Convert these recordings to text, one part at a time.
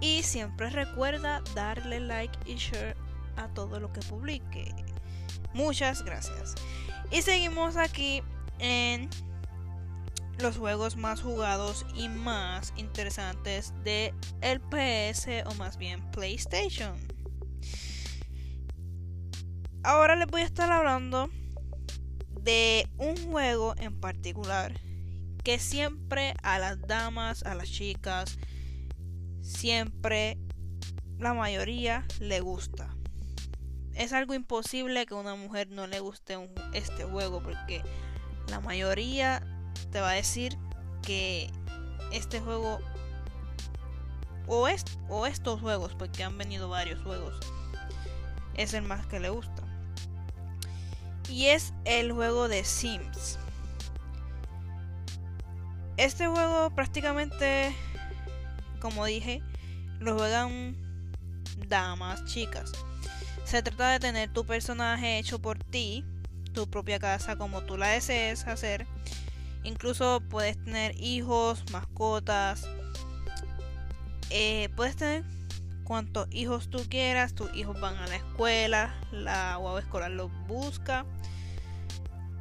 Y siempre recuerda darle like y share a todo lo que publique. Muchas gracias. Y seguimos aquí en los juegos más jugados y más interesantes de el PS o más bien PlayStation. Ahora les voy a estar hablando de un juego en particular que siempre a las damas, a las chicas, siempre la mayoría le gusta. Es algo imposible que a una mujer no le guste este juego porque la mayoría te va a decir que este juego o, o estos juegos, porque han venido varios juegos, es el más que le gusta. Y es el juego de Sims. Este juego prácticamente, como dije, lo juegan damas, chicas. Se trata de tener tu personaje hecho por ti, tu propia casa como tú la desees hacer Incluso puedes tener hijos, mascotas. Eh, puedes tener cuantos hijos tú quieras. Tus hijos van a la escuela. La guagua escolar los busca.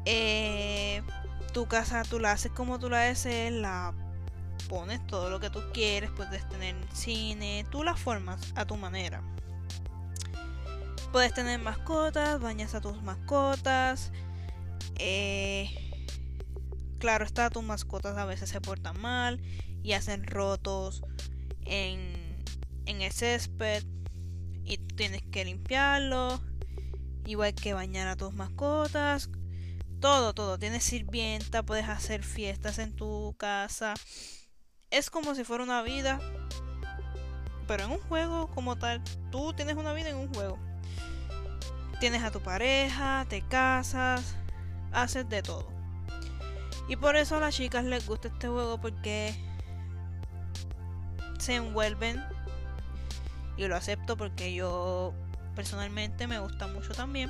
Eh, tu casa tú la haces como tú la desees. La pones todo lo que tú quieres. Puedes tener cine. Tú la formas a tu manera. Puedes tener mascotas. Bañas a tus mascotas. Eh, Claro está, tus mascotas a veces se portan mal y hacen rotos en, en el césped y tienes que limpiarlo. Igual que bañar a tus mascotas. Todo, todo. Tienes sirvienta, puedes hacer fiestas en tu casa. Es como si fuera una vida. Pero en un juego como tal, tú tienes una vida en un juego. Tienes a tu pareja, te casas, haces de todo. Y por eso a las chicas les gusta este juego porque se envuelven. Y lo acepto porque yo personalmente me gusta mucho también.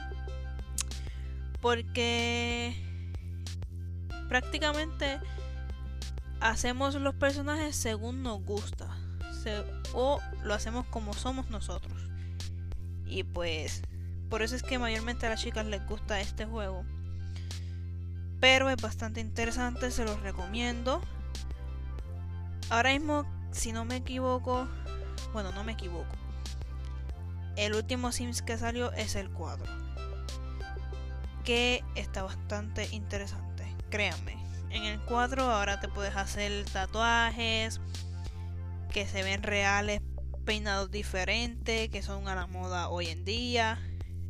Porque prácticamente hacemos los personajes según nos gusta. o lo hacemos como somos nosotros. Y pues por eso es que mayormente a las chicas les gusta este juego pero es bastante interesante, se los recomiendo. Ahora mismo, si no me equivoco, bueno, no me equivoco. El último Sims que salió es el 4. Que está bastante interesante, créanme. En el 4 ahora te puedes hacer tatuajes que se ven reales, peinados diferentes, que son a la moda hoy en día.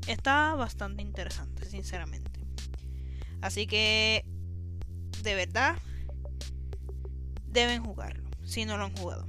Está bastante interesante, sinceramente. Así que, de verdad, deben jugarlo, si no lo han jugado.